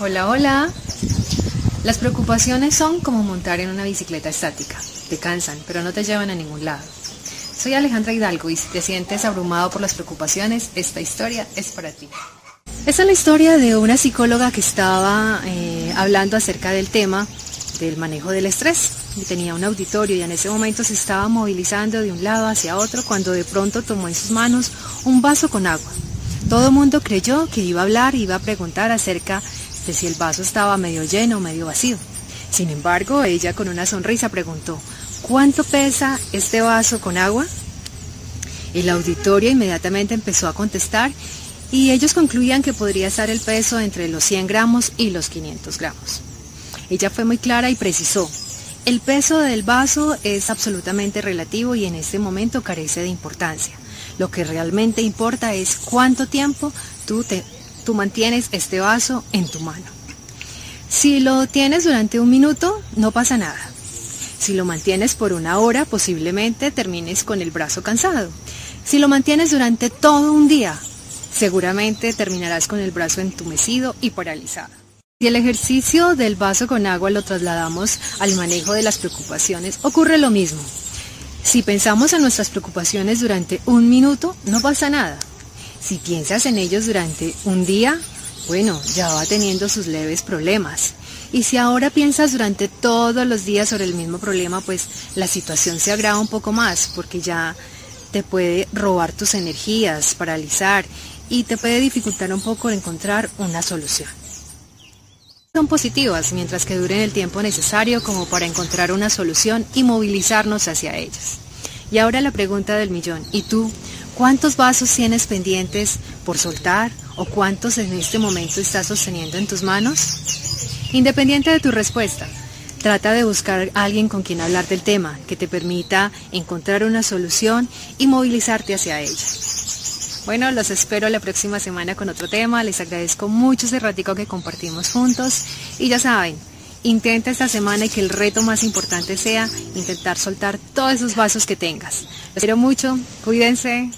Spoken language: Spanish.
Hola, hola. Las preocupaciones son como montar en una bicicleta estática. Te cansan, pero no te llevan a ningún lado. Soy Alejandra Hidalgo y si te sientes abrumado por las preocupaciones, esta historia es para ti. Esta es la historia de una psicóloga que estaba eh, hablando acerca del tema del manejo del estrés. Y tenía un auditorio y en ese momento se estaba movilizando de un lado hacia otro cuando de pronto tomó en sus manos un vaso con agua. Todo el mundo creyó que iba a hablar, iba a preguntar acerca si el vaso estaba medio lleno o medio vacío. Sin embargo, ella con una sonrisa preguntó, ¿cuánto pesa este vaso con agua? El auditorio inmediatamente empezó a contestar y ellos concluían que podría estar el peso entre los 100 gramos y los 500 gramos. Ella fue muy clara y precisó, el peso del vaso es absolutamente relativo y en este momento carece de importancia. Lo que realmente importa es cuánto tiempo tú te tú mantienes este vaso en tu mano. Si lo tienes durante un minuto, no pasa nada. Si lo mantienes por una hora, posiblemente termines con el brazo cansado. Si lo mantienes durante todo un día, seguramente terminarás con el brazo entumecido y paralizado. Si el ejercicio del vaso con agua lo trasladamos al manejo de las preocupaciones, ocurre lo mismo. Si pensamos en nuestras preocupaciones durante un minuto, no pasa nada. Si piensas en ellos durante un día, bueno, ya va teniendo sus leves problemas. Y si ahora piensas durante todos los días sobre el mismo problema, pues la situación se agrava un poco más porque ya te puede robar tus energías, paralizar y te puede dificultar un poco encontrar una solución. Son positivas mientras que duren el tiempo necesario como para encontrar una solución y movilizarnos hacia ellas. Y ahora la pregunta del millón, ¿y tú ¿Cuántos vasos tienes pendientes por soltar o cuántos en este momento estás sosteniendo en tus manos? Independiente de tu respuesta, trata de buscar a alguien con quien hablar del tema que te permita encontrar una solución y movilizarte hacia ella. Bueno, los espero la próxima semana con otro tema. Les agradezco mucho ese ratico que compartimos juntos. Y ya saben, intenta esta semana y que el reto más importante sea intentar soltar todos esos vasos que tengas. Los quiero mucho. Cuídense.